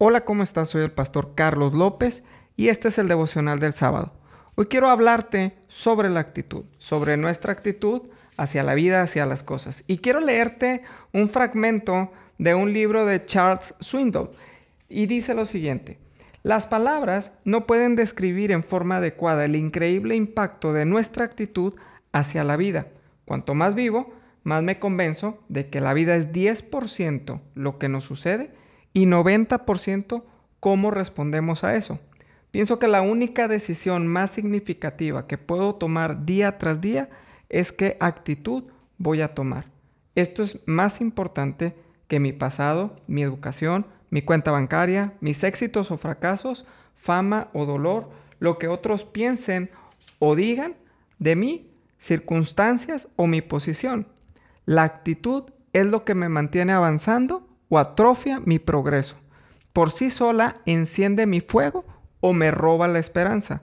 Hola, ¿cómo estás? Soy el pastor Carlos López y este es el devocional del sábado. Hoy quiero hablarte sobre la actitud, sobre nuestra actitud hacia la vida, hacia las cosas. Y quiero leerte un fragmento de un libro de Charles Swindoll y dice lo siguiente. Las palabras no pueden describir en forma adecuada el increíble impacto de nuestra actitud hacia la vida. Cuanto más vivo, más me convenzo de que la vida es 10% lo que nos sucede y 90% cómo respondemos a eso. Pienso que la única decisión más significativa que puedo tomar día tras día es qué actitud voy a tomar. Esto es más importante que mi pasado, mi educación, mi cuenta bancaria, mis éxitos o fracasos, fama o dolor, lo que otros piensen o digan de mí, circunstancias o mi posición. La actitud es lo que me mantiene avanzando o atrofia mi progreso. Por sí sola enciende mi fuego o me roba la esperanza.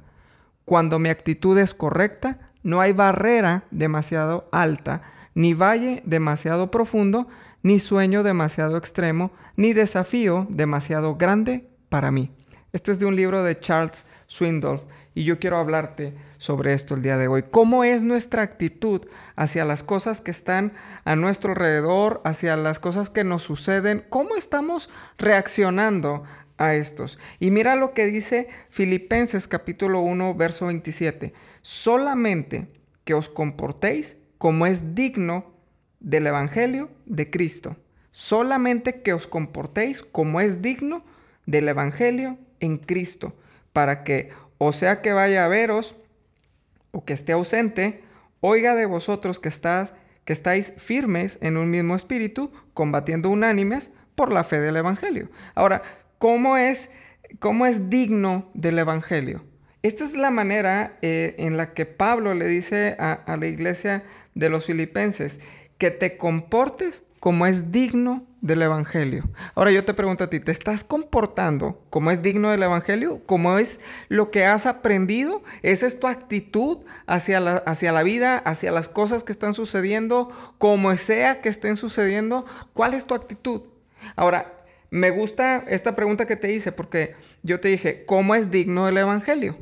Cuando mi actitud es correcta, no hay barrera demasiado alta, ni valle demasiado profundo, ni sueño demasiado extremo, ni desafío demasiado grande para mí. Este es de un libro de Charles Swindoll y yo quiero hablarte sobre esto el día de hoy. ¿Cómo es nuestra actitud hacia las cosas que están a nuestro alrededor, hacia las cosas que nos suceden? ¿Cómo estamos reaccionando a estos? Y mira lo que dice Filipenses capítulo 1, verso 27. Solamente que os comportéis como es digno del Evangelio de Cristo. Solamente que os comportéis como es digno del Evangelio en Cristo, para que, o sea que vaya a veros, o que esté ausente, oiga de vosotros que, que estáis firmes en un mismo espíritu, combatiendo unánimes por la fe del Evangelio. Ahora, ¿cómo es, cómo es digno del Evangelio? Esta es la manera eh, en la que Pablo le dice a la iglesia de los filipenses, que te comportes como es digno del Evangelio. Ahora yo te pregunto a ti, ¿te estás comportando como es digno del Evangelio? ¿Cómo es lo que has aprendido? ¿Esa es tu actitud hacia la, hacia la vida, hacia las cosas que están sucediendo, como sea que estén sucediendo? ¿Cuál es tu actitud? Ahora, me gusta esta pregunta que te hice porque yo te dije, ¿cómo es digno del Evangelio?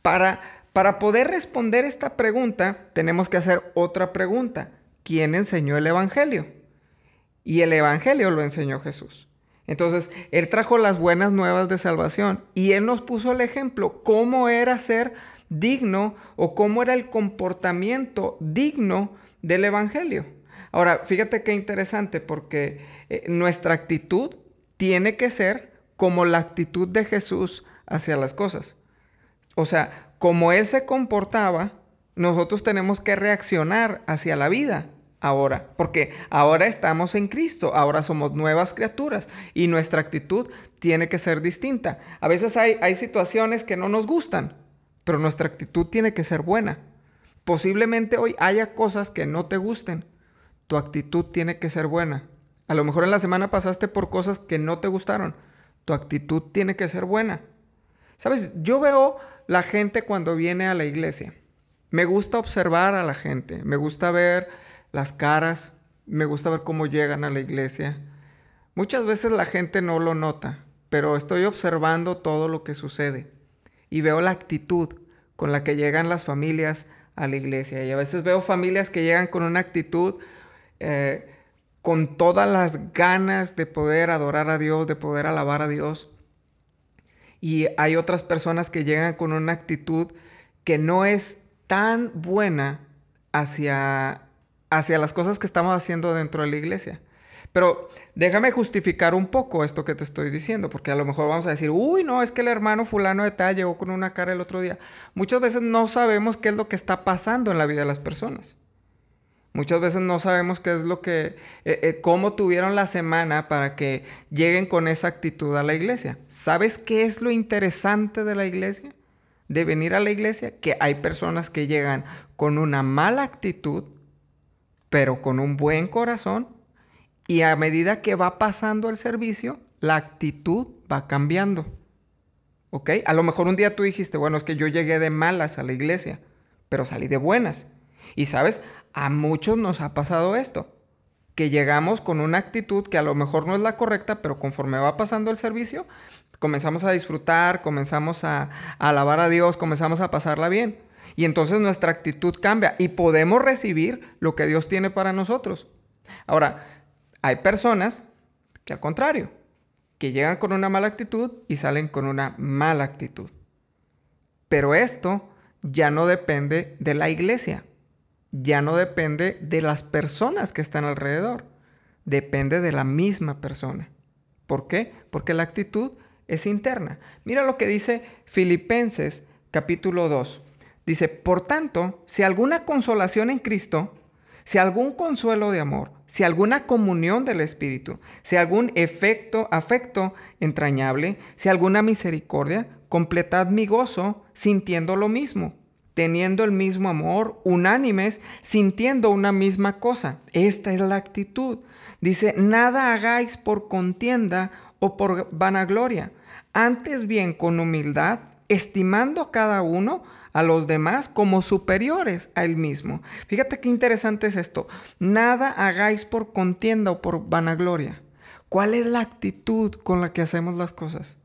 Para, para poder responder esta pregunta, tenemos que hacer otra pregunta. ¿Quién enseñó el Evangelio? Y el Evangelio lo enseñó Jesús. Entonces, Él trajo las buenas nuevas de salvación y Él nos puso el ejemplo, cómo era ser digno o cómo era el comportamiento digno del Evangelio. Ahora, fíjate qué interesante porque eh, nuestra actitud tiene que ser como la actitud de Jesús hacia las cosas. O sea, como Él se comportaba, nosotros tenemos que reaccionar hacia la vida ahora, porque ahora estamos en Cristo, ahora somos nuevas criaturas y nuestra actitud tiene que ser distinta. A veces hay, hay situaciones que no nos gustan, pero nuestra actitud tiene que ser buena. Posiblemente hoy haya cosas que no te gusten, tu actitud tiene que ser buena. A lo mejor en la semana pasaste por cosas que no te gustaron, tu actitud tiene que ser buena. Sabes, yo veo la gente cuando viene a la iglesia. Me gusta observar a la gente, me gusta ver las caras, me gusta ver cómo llegan a la iglesia. Muchas veces la gente no lo nota, pero estoy observando todo lo que sucede y veo la actitud con la que llegan las familias a la iglesia. Y a veces veo familias que llegan con una actitud, eh, con todas las ganas de poder adorar a Dios, de poder alabar a Dios. Y hay otras personas que llegan con una actitud que no es tan buena hacia hacia las cosas que estamos haciendo dentro de la iglesia. Pero déjame justificar un poco esto que te estoy diciendo, porque a lo mejor vamos a decir, uy, no, es que el hermano fulano de tal llegó con una cara el otro día. Muchas veces no sabemos qué es lo que está pasando en la vida de las personas. Muchas veces no sabemos qué es lo que, eh, eh, cómo tuvieron la semana para que lleguen con esa actitud a la iglesia. ¿Sabes qué es lo interesante de la iglesia? De venir a la iglesia, que hay personas que llegan con una mala actitud pero con un buen corazón y a medida que va pasando el servicio, la actitud va cambiando. ¿Ok? A lo mejor un día tú dijiste, bueno, es que yo llegué de malas a la iglesia, pero salí de buenas. Y sabes, a muchos nos ha pasado esto. que llegamos con una actitud que a lo mejor no es la correcta, pero conforme va pasando el servicio, comenzamos a disfrutar, comenzamos a, alabar a Dios, comenzamos a pasarla bien. Y entonces nuestra actitud cambia y podemos recibir lo que Dios tiene para nosotros. Ahora, hay personas que al contrario, que llegan con una mala actitud y salen con una mala actitud. Pero esto ya no depende de la iglesia, ya no depende de las personas que están alrededor, depende de la misma persona. ¿Por qué? Porque la actitud es interna. Mira lo que dice Filipenses capítulo 2. Dice, por tanto, si alguna consolación en Cristo, si algún consuelo de amor, si alguna comunión del Espíritu, si algún efecto, afecto entrañable, si alguna misericordia, completad mi gozo sintiendo lo mismo, teniendo el mismo amor, unánimes, sintiendo una misma cosa. Esta es la actitud. Dice, nada hagáis por contienda o por vanagloria, antes bien con humildad, estimando cada uno a los demás como superiores a él mismo. Fíjate qué interesante es esto. Nada hagáis por contienda o por vanagloria. ¿Cuál es la actitud con la que hacemos las cosas?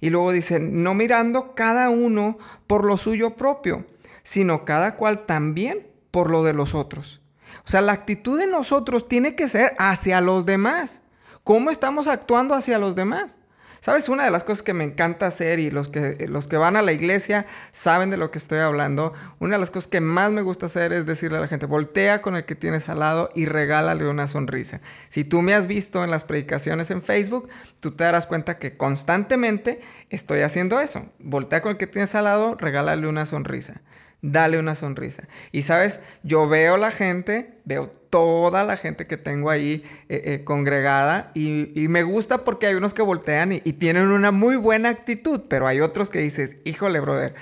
Y luego dice, no mirando cada uno por lo suyo propio, sino cada cual también por lo de los otros. O sea, la actitud de nosotros tiene que ser hacia los demás. ¿Cómo estamos actuando hacia los demás? ¿Sabes? Una de las cosas que me encanta hacer y los que, los que van a la iglesia saben de lo que estoy hablando. Una de las cosas que más me gusta hacer es decirle a la gente, voltea con el que tienes al lado y regálale una sonrisa. Si tú me has visto en las predicaciones en Facebook, tú te darás cuenta que constantemente estoy haciendo eso. Voltea con el que tienes al lado, regálale una sonrisa dale una sonrisa. Y sabes, yo veo la gente, veo toda la gente que tengo ahí eh, eh, congregada y, me gusta porque hay unos que voltean y, tienen una muy buena actitud, pero hay otros que dices, híjole, brother.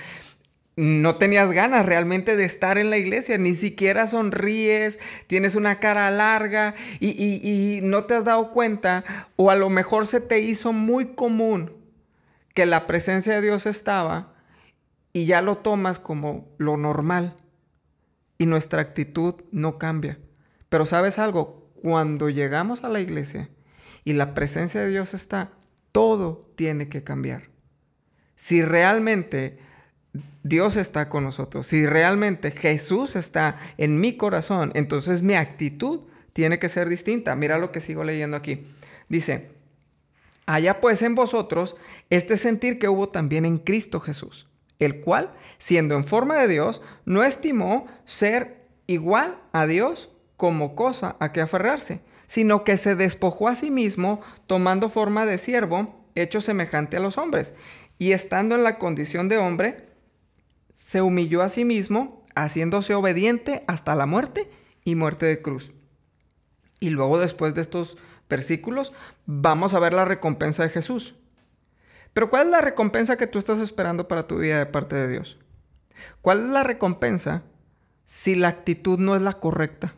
No tenías ganas realmente de estar en la iglesia, ni siquiera sonríes, tienes una cara larga y, y no te has dado cuenta, o a lo mejor se te hizo muy común que la presencia de Dios estaba, y ya lo tomas como lo normal y nuestra actitud no cambia. Pero sabes algo, cuando llegamos a la iglesia y la presencia de Dios está, todo tiene que cambiar. Si realmente Dios está con nosotros, si realmente Jesús está en mi corazón, entonces mi actitud tiene que ser distinta. Mira lo que sigo leyendo aquí. Dice, allá pues en vosotros este sentir que hubo también en Cristo Jesús el cual, siendo en forma de Dios, no estimó ser igual a Dios como cosa a que aferrarse, sino que se despojó a sí mismo, tomando forma de siervo, hecho semejante a los hombres, y estando en la condición de hombre, se humilló a sí mismo, haciéndose obediente hasta la muerte y muerte de cruz. Y luego después de estos versículos, vamos a ver la recompensa de Jesús. Pero ¿cuál es la recompensa que tú estás esperando para tu vida de parte de Dios? ¿Cuál es la recompensa si la actitud no es la correcta?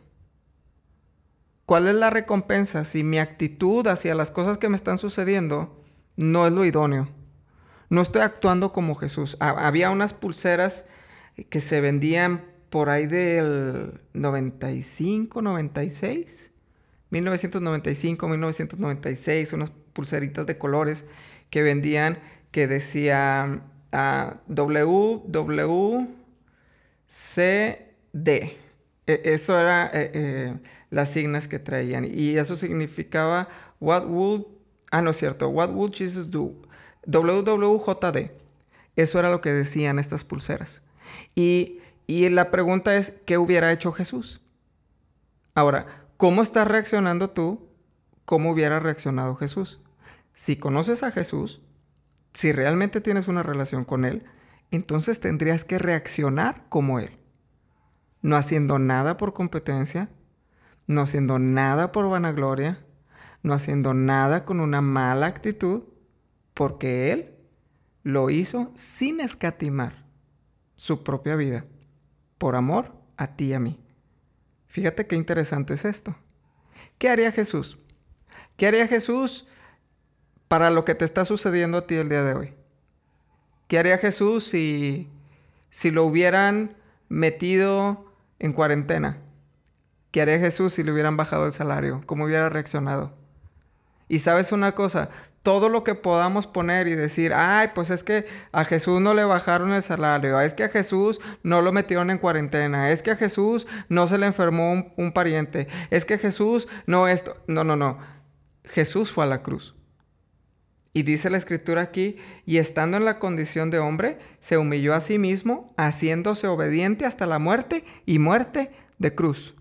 ¿Cuál es la recompensa si mi actitud hacia las cosas que me están sucediendo no es lo idóneo? No estoy actuando como Jesús. Había unas pulseras que se vendían por ahí del 95, 96, 1995, 1996, unas pulseritas de colores que vendían que decía uh, WWCD. E, eso era eh, eh, las signas que traían. Y eso significaba What would... Ah, no es cierto. What would Jesus do? WWJD. Eso era lo que decían estas pulseras. Y, y la pregunta es, ¿qué hubiera hecho Jesús? Ahora, ¿cómo estás reaccionando tú? ¿Cómo hubiera reaccionado Jesús? Si conoces a Jesús, si realmente tienes una relación con Él, entonces tendrías que reaccionar como Él. No haciendo nada por competencia, no haciendo nada por vanagloria, no haciendo nada con una mala actitud, porque Él lo hizo sin escatimar su propia vida, por amor a ti y a mí. Fíjate qué interesante es esto. ¿Qué haría Jesús? ¿Qué haría Jesús para lo que te está sucediendo a ti el día de hoy. ¿Qué haría Jesús si, si lo hubieran metido en cuarentena? ¿Qué haría Jesús si le hubieran bajado el salario? ¿Cómo hubiera reaccionado? Y sabes una cosa, todo lo que podamos poner y decir, ay, pues es que a Jesús no le bajaron el salario, es que a Jesús no lo metieron en cuarentena, es que a Jesús no se le enfermó un, un pariente, es que Jesús no esto, no, no, no. Jesús fue a la cruz. Y dice la escritura aquí, y estando en la condición de hombre, se humilló a sí mismo, haciéndose obediente hasta la muerte y muerte de cruz.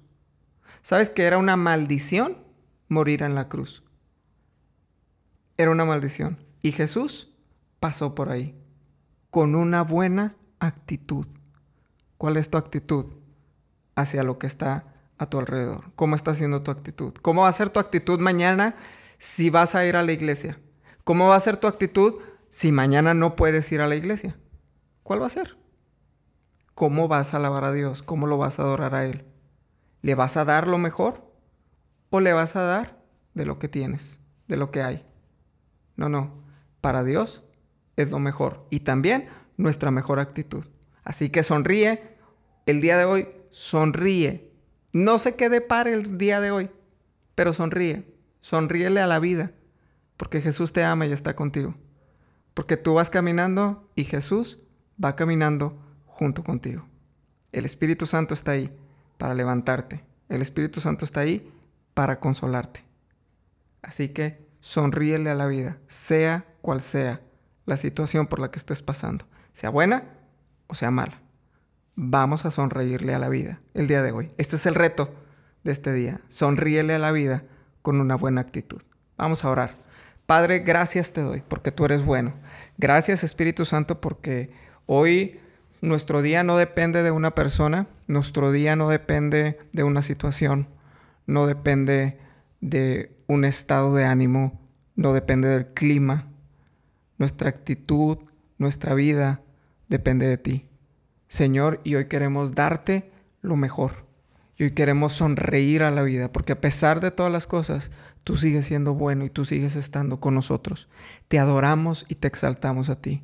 ¿Sabes que era una maldición morir en la cruz? Era una maldición. Y Jesús pasó por ahí con una buena actitud. ¿Cuál es tu actitud hacia lo que está a tu alrededor? ¿Cómo está siendo tu actitud? ¿Cómo va a ser tu actitud mañana si vas a ir a la iglesia? ¿Cómo va a ser tu actitud si mañana no puedes ir a la iglesia? ¿Cuál va a ser? ¿Cómo vas a alabar a Dios? ¿Cómo lo vas a adorar a Él? ¿Le vas a dar lo mejor? ¿O le vas a dar de lo que tienes, de lo que hay? No, no. Para Dios es lo mejor. Y también nuestra mejor actitud. Así que sonríe. El día de hoy, sonríe. No sé qué depare el día de hoy, pero sonríe. Sonríele a la vida porque Jesús te ama y está contigo. Porque tú vas caminando y Jesús va caminando junto contigo. El Espíritu Santo está ahí para levantarte. El Espíritu Santo está ahí para consolarte. Así que sonríele a la vida, sea cual sea la situación por la que estés pasando, sea buena o sea mala. Vamos a sonreírle a la vida el día de hoy. Este es el reto de este día. Sonríele a la vida con una buena actitud. Vamos a orar. Padre, gracias te doy porque tú eres bueno. Gracias Espíritu Santo porque hoy nuestro día no depende de una persona, nuestro día no depende de una situación, no depende de un estado de ánimo, no depende del clima. Nuestra actitud, nuestra vida depende de ti. Señor, y hoy queremos darte lo mejor. Y hoy queremos sonreír a la vida, porque a pesar de todas las cosas, tú sigues siendo bueno y tú sigues estando con nosotros. Te adoramos y te exaltamos a ti.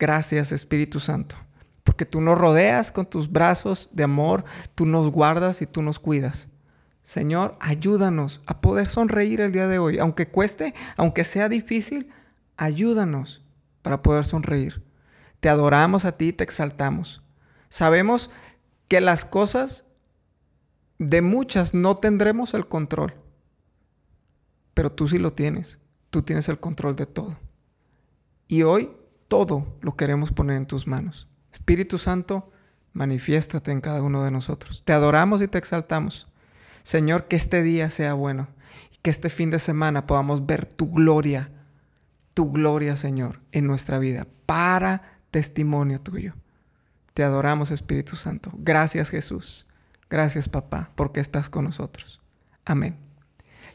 Gracias Espíritu Santo, porque tú nos rodeas con tus brazos de amor, tú nos guardas y tú nos cuidas. Señor, ayúdanos a poder sonreír el día de hoy, aunque cueste, aunque sea difícil, ayúdanos para poder sonreír. Te adoramos a ti te exaltamos. Sabemos que las cosas de muchas no tendremos el control. Pero tú sí lo tienes. Tú tienes el control de todo. Y hoy todo lo queremos poner en tus manos. Espíritu Santo, manifiéstate en cada uno de nosotros. Te adoramos y te exaltamos. Señor, que este día sea bueno y que este fin de semana podamos ver tu gloria, tu gloria, Señor, en nuestra vida, para testimonio tuyo. Te adoramos, Espíritu Santo. Gracias, Jesús. Gracias papá, porque estás con nosotros. Amén.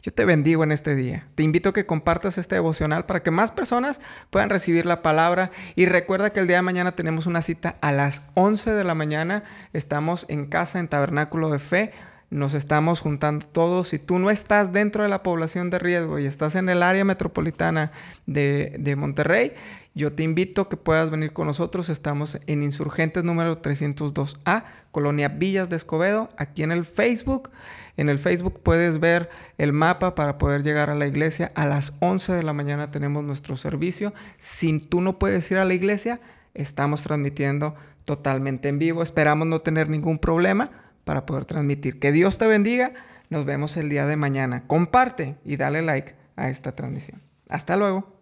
Yo te bendigo en este día. Te invito a que compartas este devocional para que más personas puedan recibir la palabra. Y recuerda que el día de mañana tenemos una cita a las 11 de la mañana. Estamos en casa, en Tabernáculo de Fe. Nos estamos juntando todos. Si tú no estás dentro de la población de riesgo y estás en el área metropolitana de, de Monterrey, yo te invito a que puedas venir con nosotros. Estamos en Insurgentes número 302A, Colonia Villas de Escobedo, aquí en el Facebook. En el Facebook puedes ver el mapa para poder llegar a la iglesia. A las 11 de la mañana tenemos nuestro servicio. Si tú no puedes ir a la iglesia, estamos transmitiendo totalmente en vivo. Esperamos no tener ningún problema para poder transmitir. Que Dios te bendiga. Nos vemos el día de mañana. Comparte y dale like a esta transmisión. Hasta luego.